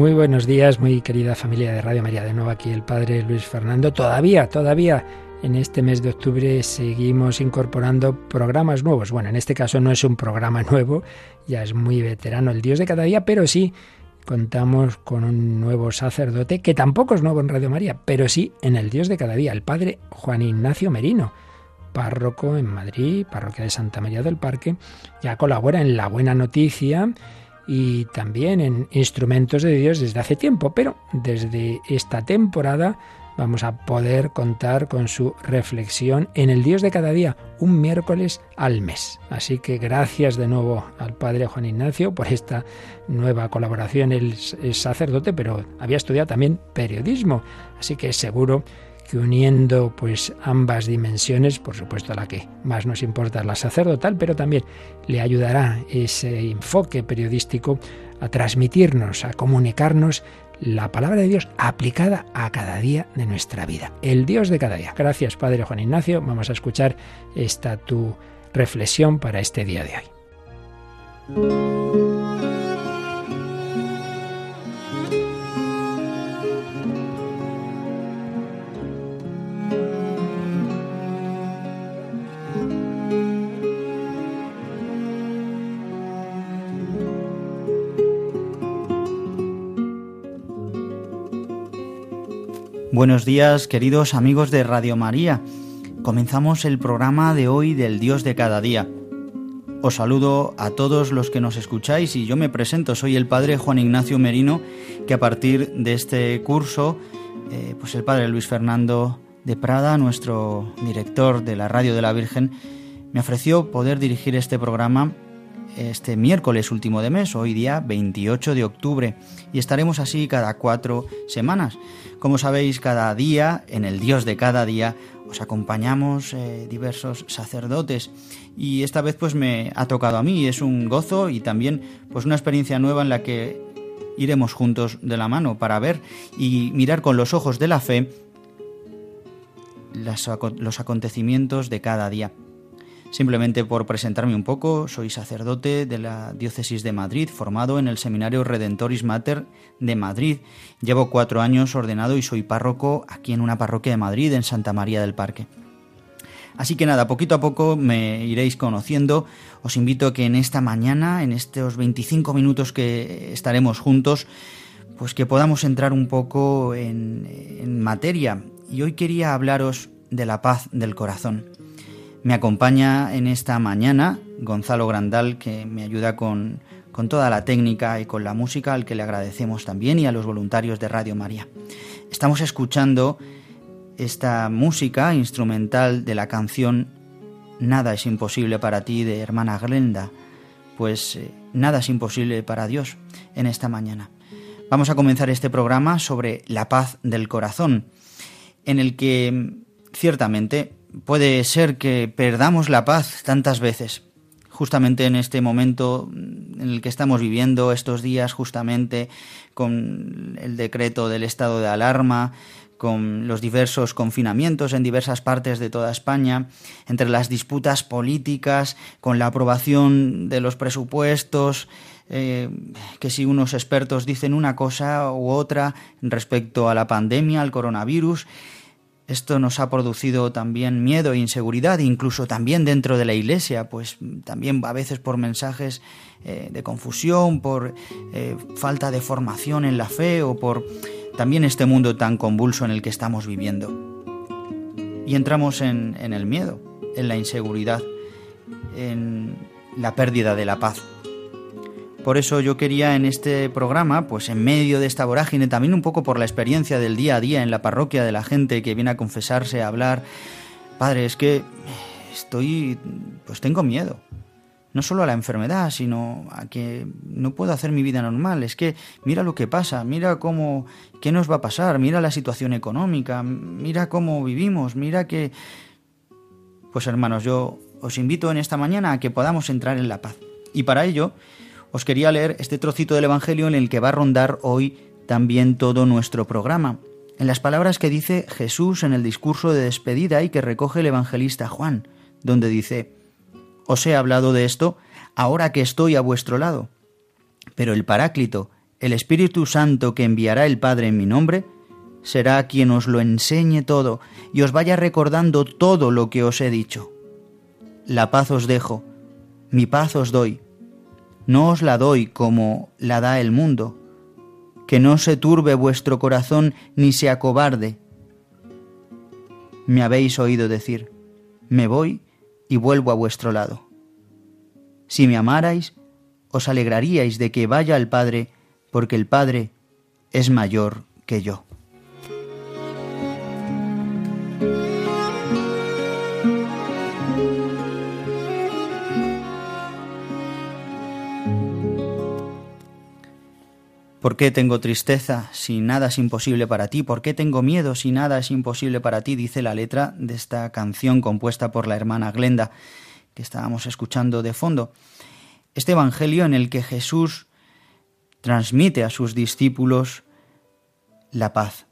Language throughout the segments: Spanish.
Muy buenos días, muy querida familia de Radio María. De nuevo aquí el Padre Luis Fernando. Todavía, todavía en este mes de octubre seguimos incorporando programas nuevos. Bueno, en este caso no es un programa nuevo, ya es muy veterano el Dios de cada día, pero sí contamos con un nuevo sacerdote que tampoco es nuevo en Radio María, pero sí en el Dios de cada día, el Padre Juan Ignacio Merino párroco en Madrid, parroquia de Santa María del Parque, ya colabora en La Buena Noticia y también en Instrumentos de Dios desde hace tiempo, pero desde esta temporada vamos a poder contar con su reflexión en el Dios de cada día, un miércoles al mes. Así que gracias de nuevo al Padre Juan Ignacio por esta nueva colaboración. Él es sacerdote, pero había estudiado también periodismo, así que seguro que uniendo pues ambas dimensiones, por supuesto la que más nos importa la sacerdotal, pero también le ayudará ese enfoque periodístico a transmitirnos, a comunicarnos la palabra de Dios aplicada a cada día de nuestra vida. El Dios de cada día. Gracias, Padre Juan Ignacio. Vamos a escuchar esta tu reflexión para este día de hoy. Buenos días, queridos amigos de Radio María. Comenzamos el programa de hoy del Dios de cada día. Os saludo a todos los que nos escucháis y yo me presento, soy el Padre Juan Ignacio Merino, que a partir de este curso, eh, pues el Padre Luis Fernando de Prada, nuestro director de la Radio de la Virgen, me ofreció poder dirigir este programa este miércoles último de mes, hoy día 28 de octubre, y estaremos así cada cuatro semanas. Como sabéis, cada día, en el Dios de cada día, os acompañamos eh, diversos sacerdotes y esta vez pues me ha tocado a mí, es un gozo y también pues una experiencia nueva en la que iremos juntos de la mano para ver y mirar con los ojos de la fe los acontecimientos de cada día. Simplemente por presentarme un poco, soy sacerdote de la Diócesis de Madrid, formado en el Seminario Redentoris Mater de Madrid. Llevo cuatro años ordenado y soy párroco aquí en una parroquia de Madrid, en Santa María del Parque. Así que nada, poquito a poco me iréis conociendo. Os invito a que en esta mañana, en estos 25 minutos que estaremos juntos, pues que podamos entrar un poco en, en materia. Y hoy quería hablaros de la paz del corazón. Me acompaña en esta mañana Gonzalo Grandal, que me ayuda con, con toda la técnica y con la música, al que le agradecemos también, y a los voluntarios de Radio María. Estamos escuchando esta música instrumental de la canción Nada es imposible para ti de hermana Glenda, pues eh, nada es imposible para Dios en esta mañana. Vamos a comenzar este programa sobre la paz del corazón, en el que ciertamente puede ser que perdamos la paz tantas veces, justamente en este momento en el que estamos viviendo estos días, justamente con el decreto del estado de alarma, con los diversos confinamientos en diversas partes de toda España, entre las disputas políticas, con la aprobación de los presupuestos, eh, que si unos expertos dicen una cosa u otra respecto a la pandemia, al coronavirus, esto nos ha producido también miedo e inseguridad, incluso también dentro de la Iglesia, pues también a veces por mensajes eh, de confusión, por eh, falta de formación en la fe o por también este mundo tan convulso en el que estamos viviendo. Y entramos en el miedo, en la inseguridad, en la pérdida de la paz. Por eso yo quería en este programa, pues en medio de esta vorágine, también un poco por la experiencia del día a día en la parroquia de la gente que viene a confesarse, a hablar, padre, es que estoy, pues tengo miedo. No solo a la enfermedad, sino a que no puedo hacer mi vida normal. Es que mira lo que pasa, mira cómo, qué nos va a pasar, mira la situación económica, mira cómo vivimos, mira que... Pues hermanos, yo os invito en esta mañana a que podamos entrar en la paz. Y para ello os quería leer este trocito del Evangelio en el que va a rondar hoy también todo nuestro programa, en las palabras que dice Jesús en el discurso de despedida y que recoge el evangelista Juan, donde dice, Os he hablado de esto ahora que estoy a vuestro lado, pero el Paráclito, el Espíritu Santo que enviará el Padre en mi nombre, será quien os lo enseñe todo y os vaya recordando todo lo que os he dicho. La paz os dejo, mi paz os doy. No os la doy como la da el mundo. Que no se turbe vuestro corazón ni se acobarde. Me habéis oído decir, me voy y vuelvo a vuestro lado. Si me amarais, os alegraríais de que vaya al Padre, porque el Padre es mayor que yo. ¿Por qué tengo tristeza si nada es imposible para ti? ¿Por qué tengo miedo si nada es imposible para ti? Dice la letra de esta canción compuesta por la hermana Glenda que estábamos escuchando de fondo. Este Evangelio en el que Jesús transmite a sus discípulos la paz.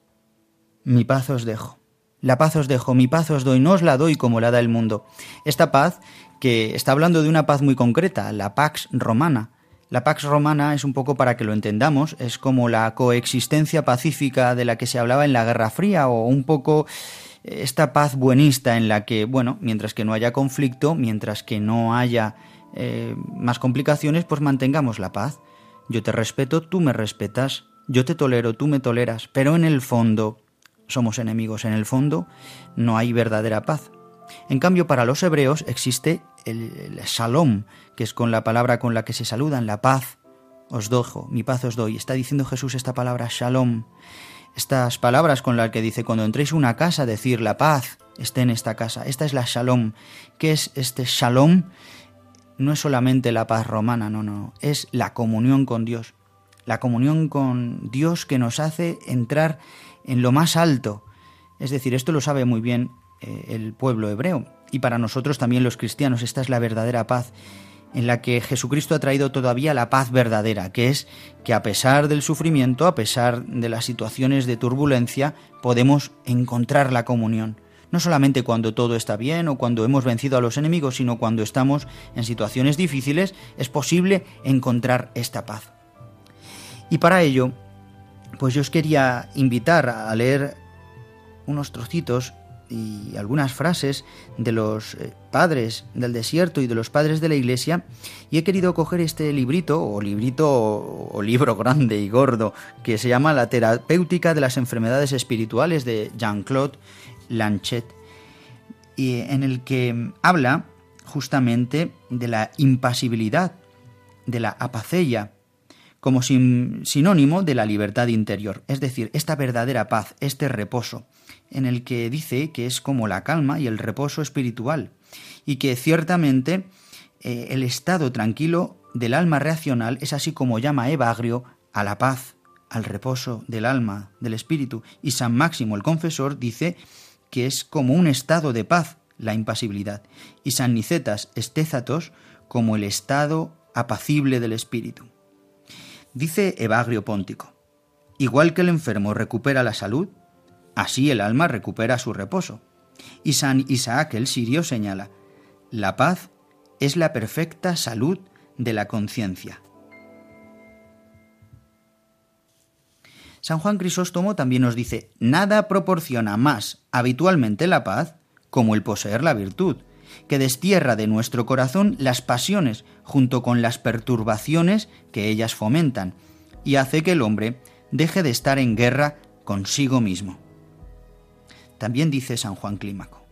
Mi paz os dejo. La paz os dejo, mi paz os doy, no os la doy como la da el mundo. Esta paz que está hablando de una paz muy concreta, la Pax Romana, la Pax Romana es un poco para que lo entendamos, es como la coexistencia pacífica de la que se hablaba en la Guerra Fría o un poco eh, esta paz buenista en la que, bueno, mientras que no haya conflicto, mientras que no haya eh, más complicaciones, pues mantengamos la paz. Yo te respeto, tú me respetas, yo te tolero, tú me toleras, pero en el fondo somos enemigos, en el fondo no hay verdadera paz. En cambio, para los hebreos existe el, shalom, que es con la palabra con la que se saludan, la paz. Os dejo, mi paz os doy. Está diciendo Jesús esta palabra shalom. Estas palabras con las que dice, cuando entréis a una casa, decir la paz esté en esta casa. Esta es la shalom. ¿Qué es este shalom? No es solamente la paz romana, no, no, es la comunión con Dios. La comunión con Dios que nos hace entrar en lo más alto. Es decir, esto lo sabe muy bien eh, el pueblo hebreo y para nosotros también los cristianos. Esta es la verdadera paz en la que Jesucristo ha traído todavía la paz verdadera, que es que a pesar del sufrimiento, a pesar de las situaciones de turbulencia, podemos encontrar la comunión. No solamente cuando todo está bien o cuando hemos vencido a los enemigos, sino cuando estamos en situaciones difíciles, es posible encontrar esta paz. Y para ello, pues yo os quería invitar a leer unos trocitos y algunas frases de los eh, padres del desierto y de los padres de la iglesia y he querido coger este librito o librito o, libro grande y gordo que se llama La terapéutica de las enfermedades espirituales de Jean-Claude Lanchet y en el que habla justamente de la impasibilidad, de la apacella, como sinónimo de la libertad interior, es decir, esta verdadera paz, este reposo en el que dice que es como la calma y el reposo espiritual, y que ciertamente eh, el estado tranquilo del alma reaccional es así como llama Evagrio a la paz, al reposo del alma, del espíritu, y San Máximo el confesor dice que es como un estado de paz, la impasibilidad, y San Nicetas Estézatos como el estado apacible del espíritu. Dice Evagrio Póntico, igual que el enfermo recupera la salud, Así el alma recupera su reposo. Y San Isaac el sirio señala, la paz es la perfecta salud de la conciencia. San Juan Crisóstomo también nos dice, nada proporciona más habitualmente la paz como el poseer la virtud, que destierra de nuestro corazón las pasiones junto con las perturbaciones que ellas fomentan, y hace que el hombre deje de estar en guerra consigo mismo. También dice San Juan Clímaco,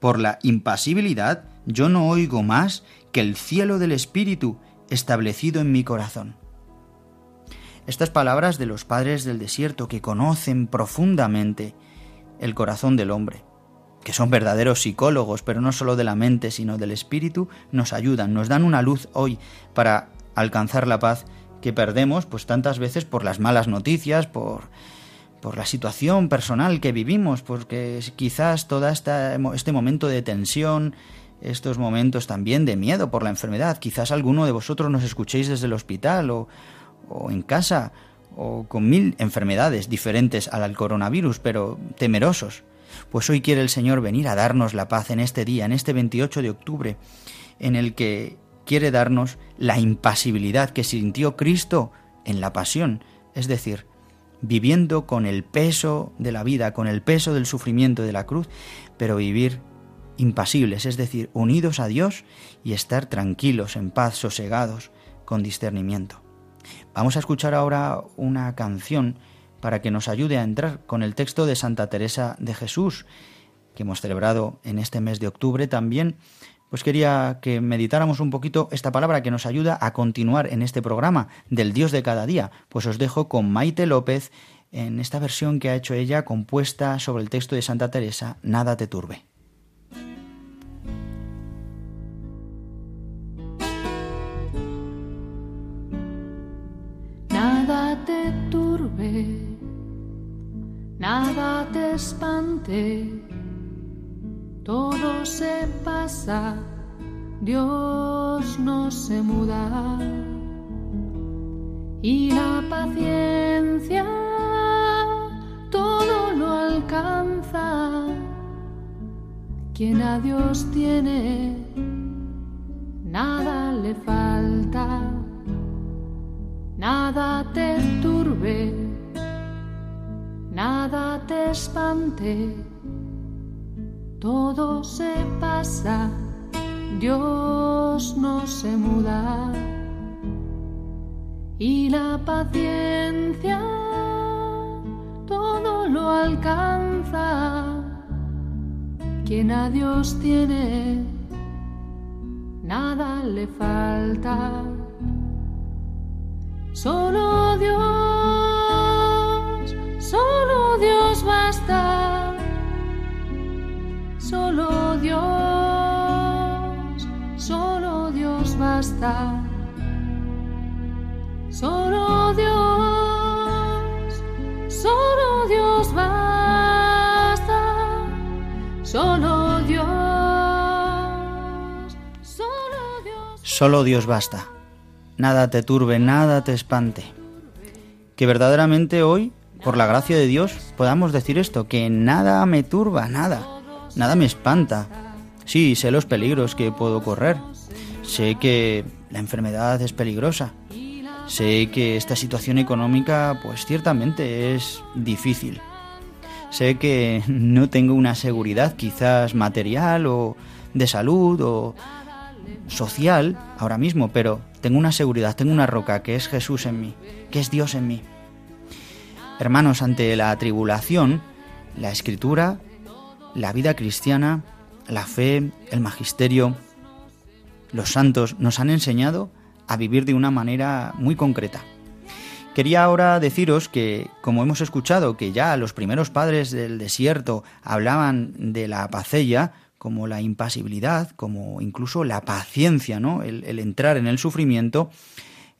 por la impasibilidad yo no oigo más que el cielo del Espíritu establecido en mi corazón. Estas palabras de los padres del desierto que conocen profundamente el corazón del hombre, que son verdaderos psicólogos, pero no solo de la mente, sino del espíritu, nos ayudan, nos dan una luz hoy para alcanzar la paz que perdemos pues tantas veces por las malas noticias, por por la situación personal que vivimos, porque quizás todo este momento de tensión, estos momentos también de miedo por la enfermedad, quizás alguno de vosotros nos escuchéis desde el hospital o, o en casa o con mil enfermedades diferentes al coronavirus, pero temerosos. Pues hoy quiere el Señor venir a darnos la paz en este día, en este 28 de octubre, en el que quiere darnos la impasibilidad que sintió Cristo en la pasión, es decir, viviendo con el peso de la vida, con el peso del sufrimiento de la cruz, pero vivir impasibles, es decir, unidos a Dios y estar tranquilos, en paz, sosegados, con discernimiento. Vamos a escuchar ahora una canción para que nos ayude a entrar con el texto de Santa Teresa de Jesús, que hemos celebrado en este mes de octubre también, pues quería que meditáramos un poquito esta palabra que nos ayuda a continuar en este programa del Dios de cada día. Pues os dejo con Maite López en esta versión que ha hecho ella compuesta sobre el texto de Santa Teresa, Nada te turbe. Nada te espante todo se pasa, Dios no se muda. Y la paciencia todo lo alcanza. Quien a Dios tiene, nada le falta, nada te turbe, nada te espante todo se pasa, Dios no se muda. Y la paciencia todo lo alcanza. Quien a Dios tiene, nada le falta. Solo Dios, Basta Solo Dios, solo Dios basta. Solo Dios, solo Dios basta. Solo Dios, solo Dios. Solo Dios basta. Nada te turbe, nada te espante. Que verdaderamente hoy, por la gracia de Dios, podamos decir esto, que nada me turba, nada nada me espanta. Sí, sé los peligros que puedo correr. Sé que la enfermedad es peligrosa. Sé que esta situación económica, pues ciertamente es difícil. Sé que no tengo una seguridad quizás material o de salud o social ahora mismo, pero tengo una seguridad, tengo una roca que es Jesús en mí, que es Dios en mí. Hermanos, ante la tribulación, la escritura la vida cristiana, la fe, el magisterio, los santos nos han enseñado a vivir de una manera muy concreta. Quería ahora deciros que, como hemos escuchado que ya los primeros padres del desierto hablaban de la pacella como la impasibilidad, como incluso la paciencia, ¿no? el, entrar en el sufrimiento,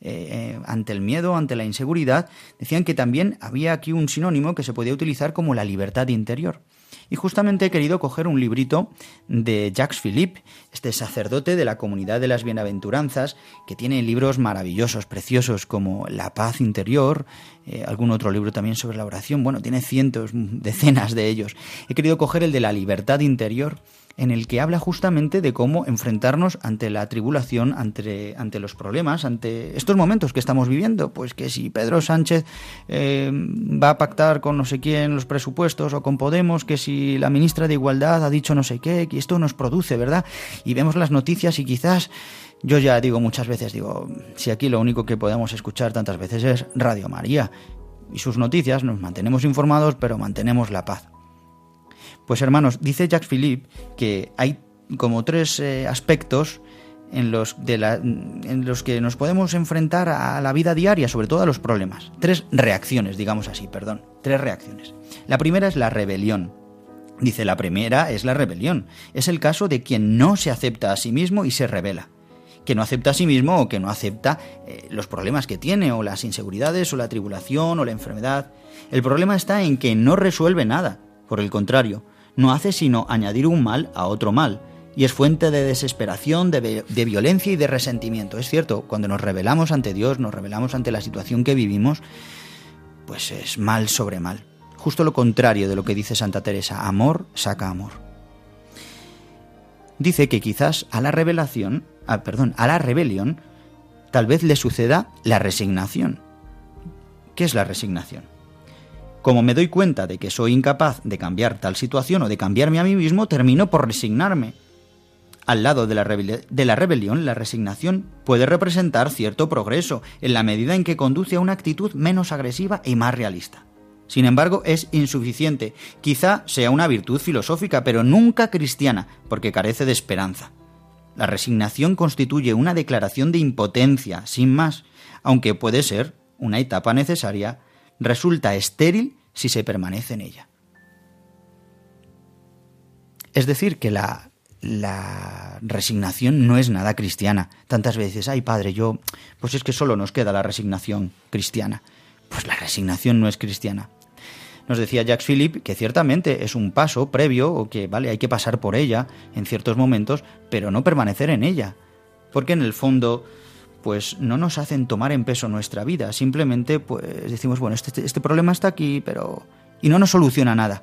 eh, eh, ante el miedo, ante la inseguridad, decían que también había aquí un sinónimo que se podía utilizar como la libertad interior. Y justamente he querido coger un librito de Jacques Philippe, este sacerdote de la comunidad de las bienaventuranzas, que tiene libros maravillosos, preciosos, como La paz interior, eh, algún otro libro también sobre la oración, bueno, tiene cientos, decenas de ellos. He querido coger el de la libertad interior, en el que habla justamente de cómo enfrentarnos ante la tribulación, ante, ante los problemas, ante estos momentos que estamos viviendo. Pues que si Pedro Sánchez eh, va a pactar con no sé quién los presupuestos o con Podemos, que si la ministra de Igualdad ha dicho no sé qué, que esto nos produce, ¿verdad? Y vemos las noticias y quizás... Yo ya digo muchas veces, digo, si aquí lo único que podemos escuchar tantas veces es Radio María y sus noticias, nos mantenemos informados, pero mantenemos la paz. Pues hermanos, dice Jacques Philippe que hay como tres eh, aspectos en los, de la, en los que nos podemos enfrentar a la vida diaria, sobre todo a los problemas. Tres reacciones, digamos así, perdón. Tres reacciones. La primera es la rebelión. Dice, la primera es la rebelión. Es el caso de quien no se acepta a sí mismo y se revela. Que no acepta a sí mismo o que no acepta eh, los problemas que tiene, o las inseguridades, o la tribulación, o la enfermedad. El problema está en que no resuelve nada. Por el contrario, no hace sino añadir un mal a otro mal, y es fuente de desesperación, de, violencia y de resentimiento. Es cierto, cuando nos rebelamos ante Dios, nos rebelamos ante la situación que vivimos, pues es mal sobre mal. Justo lo contrario de lo que dice Santa Teresa, amor saca amor. Dice que quizás a la revelación, ah, perdón, a la rebelión, tal vez le suceda la resignación. ¿Qué es la resignación? Como me doy cuenta de que soy incapaz de cambiar tal situación o de cambiarme a mí mismo, termino por resignarme. Al lado de la, de la, rebelión, la resignación puede representar cierto progreso, en la medida en que conduce a una actitud menos agresiva y más realista. Sin embargo, es insuficiente. Quizá sea una virtud filosófica, pero nunca cristiana, porque carece de esperanza. La resignación constituye una declaración de impotencia, sin más, aunque puede ser una etapa necesaria, resulta estéril si se permanece en ella. Es decir, que la, resignación no es nada cristiana. Tantas veces, ay padre, yo, pues es que solo nos queda la resignación cristiana. Pues la resignación no es cristiana. Nos decía Jacques Philippe que ciertamente es un paso previo o que, vale, hay que pasar por ella en ciertos momentos, pero no permanecer en ella. Porque en el fondo, pues no nos hacen tomar en peso nuestra vida. Simplemente, pues decimos, bueno, este, este problema está aquí, pero... y no nos soluciona nada.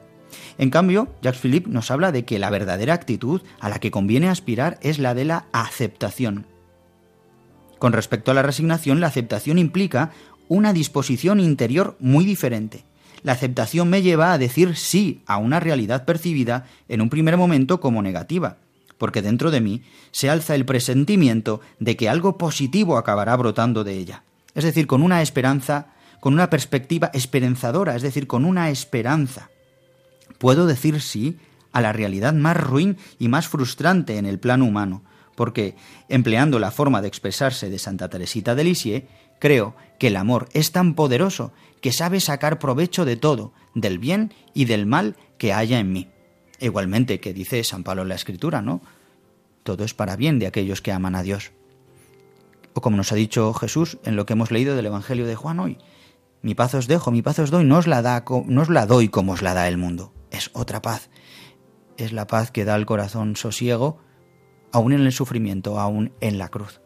En cambio, Jacques Philippe nos habla de que la verdadera actitud a la que conviene aspirar es la de la aceptación. Con respecto a la resignación, la aceptación implica una disposición interior muy diferente la aceptación me lleva a decir sí a una realidad percibida en un primer momento como negativa, porque dentro de mí se alza el presentimiento de que algo positivo acabará brotando de ella. Es decir, con una esperanza, con una perspectiva esperanzadora, es decir, con una esperanza. Puedo decir sí a la realidad más ruin y más frustrante en el plano humano, porque, empleando la forma de expresarse de Santa Teresita de Lisieux, creo que el amor es tan poderoso que sabe sacar provecho de todo, del bien y del mal que haya en mí. Igualmente que dice San Pablo en la Escritura, ¿no? Todo es para bien de aquellos que aman a Dios. O como nos ha dicho Jesús en lo que hemos leído del Evangelio de Juan hoy, mi paz os dejo, mi paz os doy, no os la, da, no os la doy como os la da el mundo. Es otra paz. Es la paz que da al corazón sosiego, aún en el sufrimiento, aún en la cruz.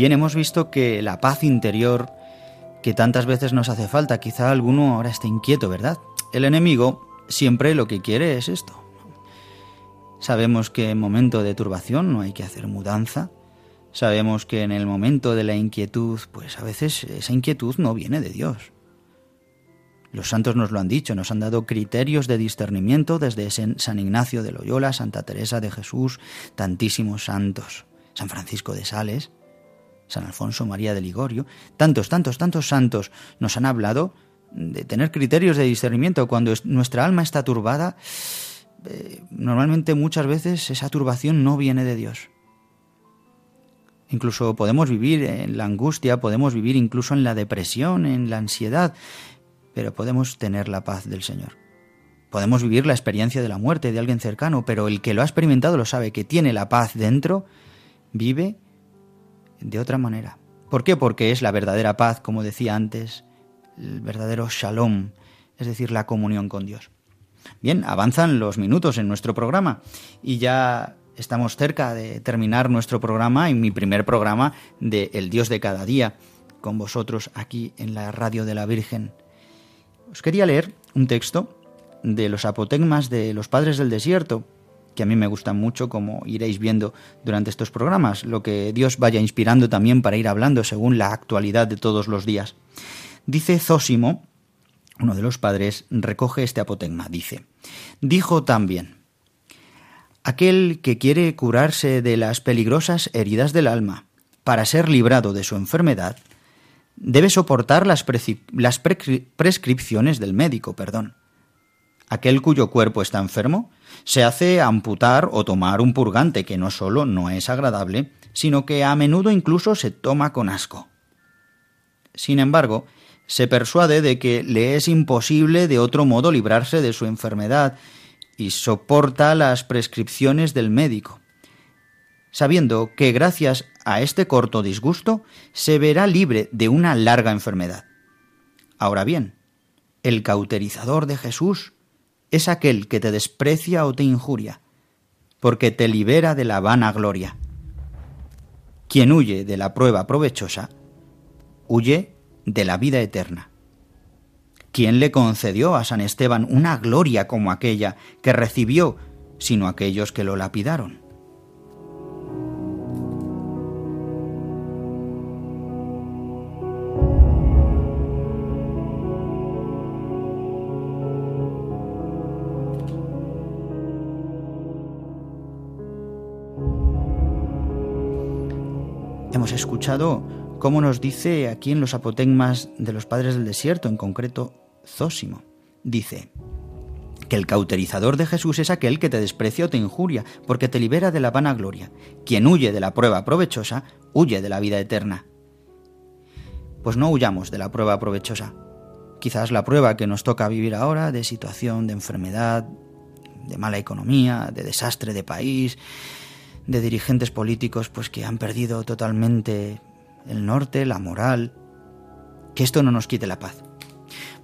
Bien, hemos visto que la paz interior que tantas veces nos hace falta, quizá alguno ahora esté inquieto, ¿verdad? El enemigo siempre lo que quiere es esto. Sabemos que en momento de turbación no hay que hacer mudanza. Sabemos que en el momento de la inquietud, pues a veces esa inquietud no viene de Dios. Los santos nos lo han dicho, nos han dado criterios de discernimiento desde San Ignacio de Loyola, Santa Teresa de Jesús, tantísimos santos, San Francisco de Sales. San Alfonso María de Ligorio, tantos, tantos, tantos santos nos han hablado de tener criterios de discernimiento cuando nuestra alma está turbada. Eh, normalmente muchas veces esa turbación no viene de Dios. Incluso podemos vivir en la angustia, podemos vivir incluso en la depresión, en la ansiedad, pero podemos tener la paz del Señor. Podemos vivir la experiencia de la muerte de alguien cercano, pero el que lo ha experimentado lo sabe, que tiene la paz dentro, vive de otra manera. ¿Por qué? Porque es la verdadera paz, como decía antes, el verdadero shalom, es decir, la comunión con Dios. Bien, avanzan los minutos en nuestro programa y ya estamos cerca de terminar nuestro programa y mi primer programa de El Dios de cada día con vosotros aquí en la radio de la Virgen. Os quería leer un texto de los apotegmas de los padres del desierto, que a mí me gustan mucho, como iréis viendo durante estos programas, lo que Dios vaya inspirando también para ir hablando según la actualidad de todos los días. Dice Zósimo, uno de los padres, recoge este apotegma, dice, dijo también, aquel que quiere curarse de las peligrosas heridas del alma para ser librado de su enfermedad, debe soportar las, las prescripciones del médico, perdón. Aquel cuyo cuerpo está enfermo se hace amputar o tomar un purgante que no solo no es agradable, sino que a menudo incluso se toma con asco. Sin embargo, se persuade de que le es imposible de otro modo librarse de su enfermedad y soporta las prescripciones del médico, sabiendo que gracias a este corto disgusto se verá libre de una larga enfermedad. Ahora bien, el cauterizador de Jesús es aquel que te desprecia o te injuria, porque te libera de la vana gloria. Quien huye de la prueba provechosa, huye de la vida eterna. ¿Quién le concedió a San Esteban una gloria como aquella que recibió, sino aquellos que lo lapidaron? Escuchado cómo nos dice aquí en los apotegmas de los padres del desierto, en concreto Zósimo. Dice que el cauterizador de Jesús es aquel que te desprecia o te injuria, porque te libera de la vanagloria. Quien huye de la prueba provechosa, huye de la vida eterna. Pues no huyamos de la prueba provechosa. Quizás la prueba que nos toca vivir ahora, de situación, de enfermedad, de mala economía, de desastre de país, de dirigentes políticos pues que han perdido totalmente el norte, la moral, que esto no nos quite la paz.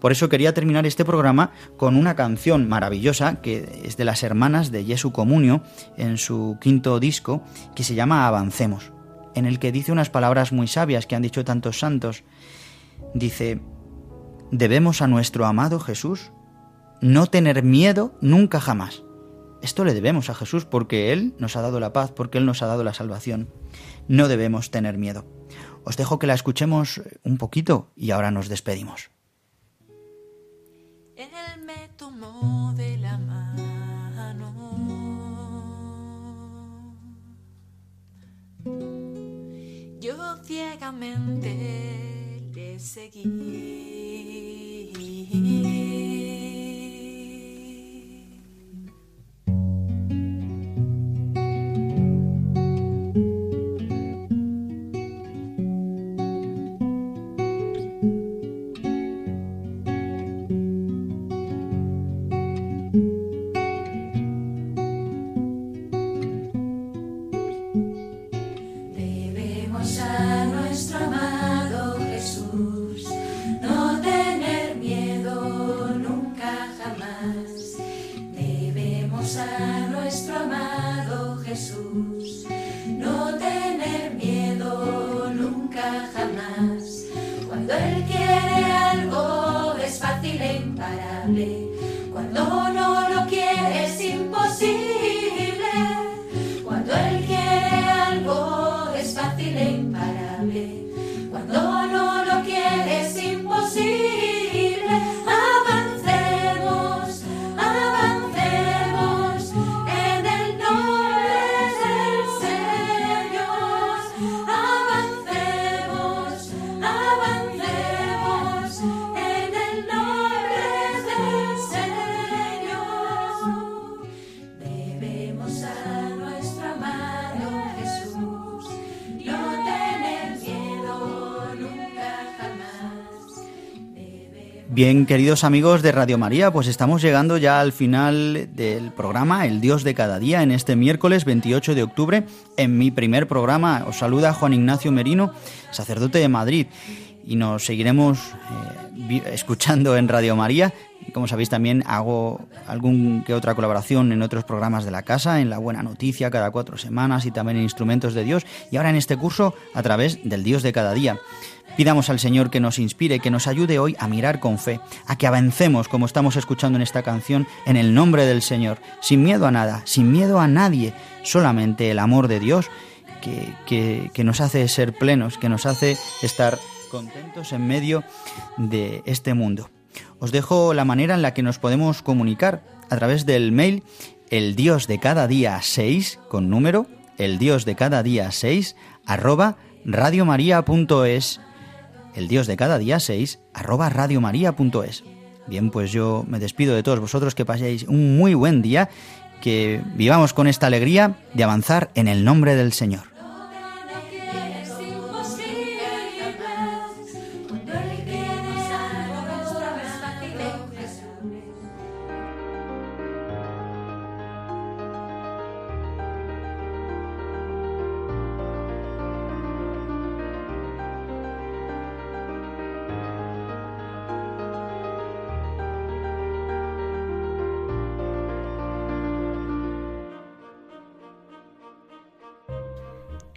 Por eso quería terminar este programa con una canción maravillosa que es de las hermanas de Jesu Comunio en su quinto disco que se llama Avancemos, en el que dice unas palabras muy sabias que han dicho tantos santos. Dice, debemos a nuestro amado Jesús no tener miedo nunca jamás. Esto le debemos a Jesús porque Él nos ha dado la paz, porque Él nos ha dado la salvación. No debemos tener miedo. Os dejo que la escuchemos un poquito y ahora nos despedimos. Él me tomó de la mano. Yo ciegamente le seguí. Bien, queridos amigos de Radio María, pues estamos llegando ya al final del programa El Dios de cada día en este miércoles 28 de octubre. En mi primer programa os saluda Juan Ignacio Merino, sacerdote de Madrid, y nos seguiremos eh, escuchando en Radio María. Como sabéis también hago algún que otra colaboración en otros programas de la casa, en La Buena Noticia cada cuatro semanas y también en Instrumentos de Dios y ahora en este curso a través del Dios de cada día. Pidamos al Señor que nos inspire, que nos ayude hoy a mirar con fe, a que avancemos, como estamos escuchando en esta canción, en el nombre del Señor, sin miedo a nada, sin miedo a nadie, solamente el amor de Dios que, que, nos hace ser plenos, que nos hace estar contentos en medio de este mundo. Os dejo la manera en la que nos podemos comunicar a través del mail el dios de cada día 6 con número el dios de cada día 6 arroba radiomaria.es el Dios de cada día 6, arroba radiomaria.es. Bien, pues yo me despido de todos vosotros, que paséis un muy buen día, que vivamos con esta alegría de avanzar en el nombre del Señor.